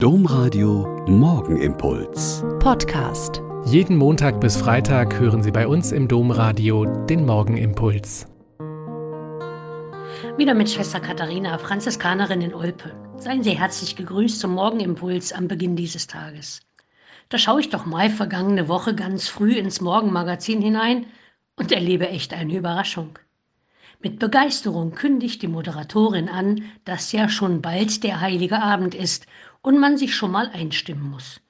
Domradio Morgenimpuls. Podcast. Jeden Montag bis Freitag hören Sie bei uns im Domradio den Morgenimpuls. Wieder mit Schwester Katharina, Franziskanerin in Olpe. Seien Sie herzlich gegrüßt zum Morgenimpuls am Beginn dieses Tages. Da schaue ich doch mal vergangene Woche ganz früh ins Morgenmagazin hinein und erlebe echt eine Überraschung. Mit Begeisterung kündigt die Moderatorin an, dass ja schon bald der heilige Abend ist und man sich schon mal einstimmen muss.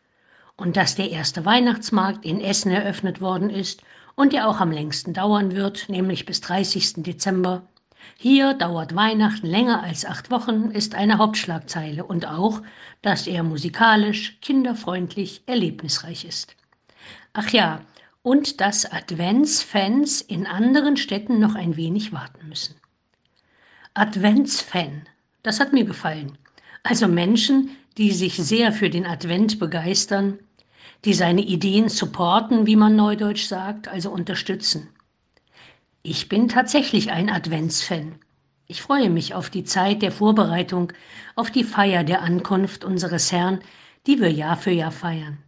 Und dass der erste Weihnachtsmarkt in Essen eröffnet worden ist und der auch am längsten dauern wird, nämlich bis 30. Dezember. Hier dauert Weihnachten länger als acht Wochen, ist eine Hauptschlagzeile und auch, dass er musikalisch, kinderfreundlich, erlebnisreich ist. Ach ja, und dass Adventsfans in anderen Städten noch ein wenig warten müssen. Adventsfan, das hat mir gefallen. Also Menschen, die sich sehr für den Advent begeistern, die seine Ideen supporten, wie man neudeutsch sagt, also unterstützen. Ich bin tatsächlich ein Adventsfan. Ich freue mich auf die Zeit der Vorbereitung, auf die Feier der Ankunft unseres Herrn, die wir Jahr für Jahr feiern.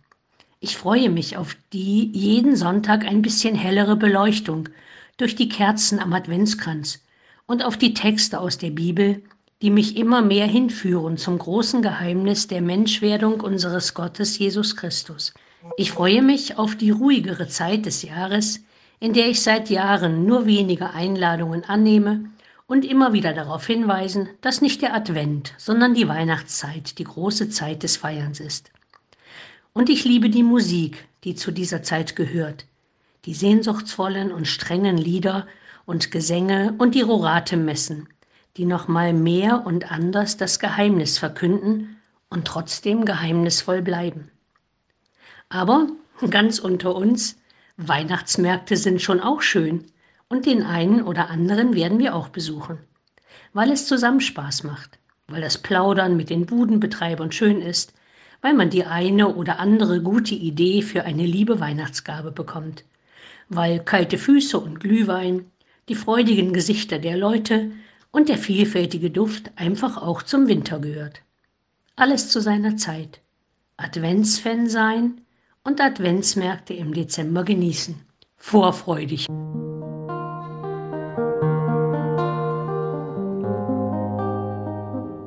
Ich freue mich auf die jeden Sonntag ein bisschen hellere Beleuchtung durch die Kerzen am Adventskranz und auf die Texte aus der Bibel, die mich immer mehr hinführen zum großen Geheimnis der Menschwerdung unseres Gottes Jesus Christus. Ich freue mich auf die ruhigere Zeit des Jahres, in der ich seit Jahren nur wenige Einladungen annehme und immer wieder darauf hinweisen, dass nicht der Advent, sondern die Weihnachtszeit die große Zeit des Feierns ist. Und ich liebe die Musik, die zu dieser Zeit gehört, die sehnsuchtsvollen und strengen Lieder und Gesänge und die Rorate-Messen, die nochmal mehr und anders das Geheimnis verkünden und trotzdem geheimnisvoll bleiben. Aber ganz unter uns, Weihnachtsmärkte sind schon auch schön und den einen oder anderen werden wir auch besuchen, weil es zusammen Spaß macht, weil das Plaudern mit den Budenbetreibern schön ist, weil man die eine oder andere gute Idee für eine liebe Weihnachtsgabe bekommt, weil kalte Füße und Glühwein, die freudigen Gesichter der Leute und der vielfältige Duft einfach auch zum Winter gehört. Alles zu seiner Zeit. Adventsfan sein und Adventsmärkte im Dezember genießen. Vorfreudig.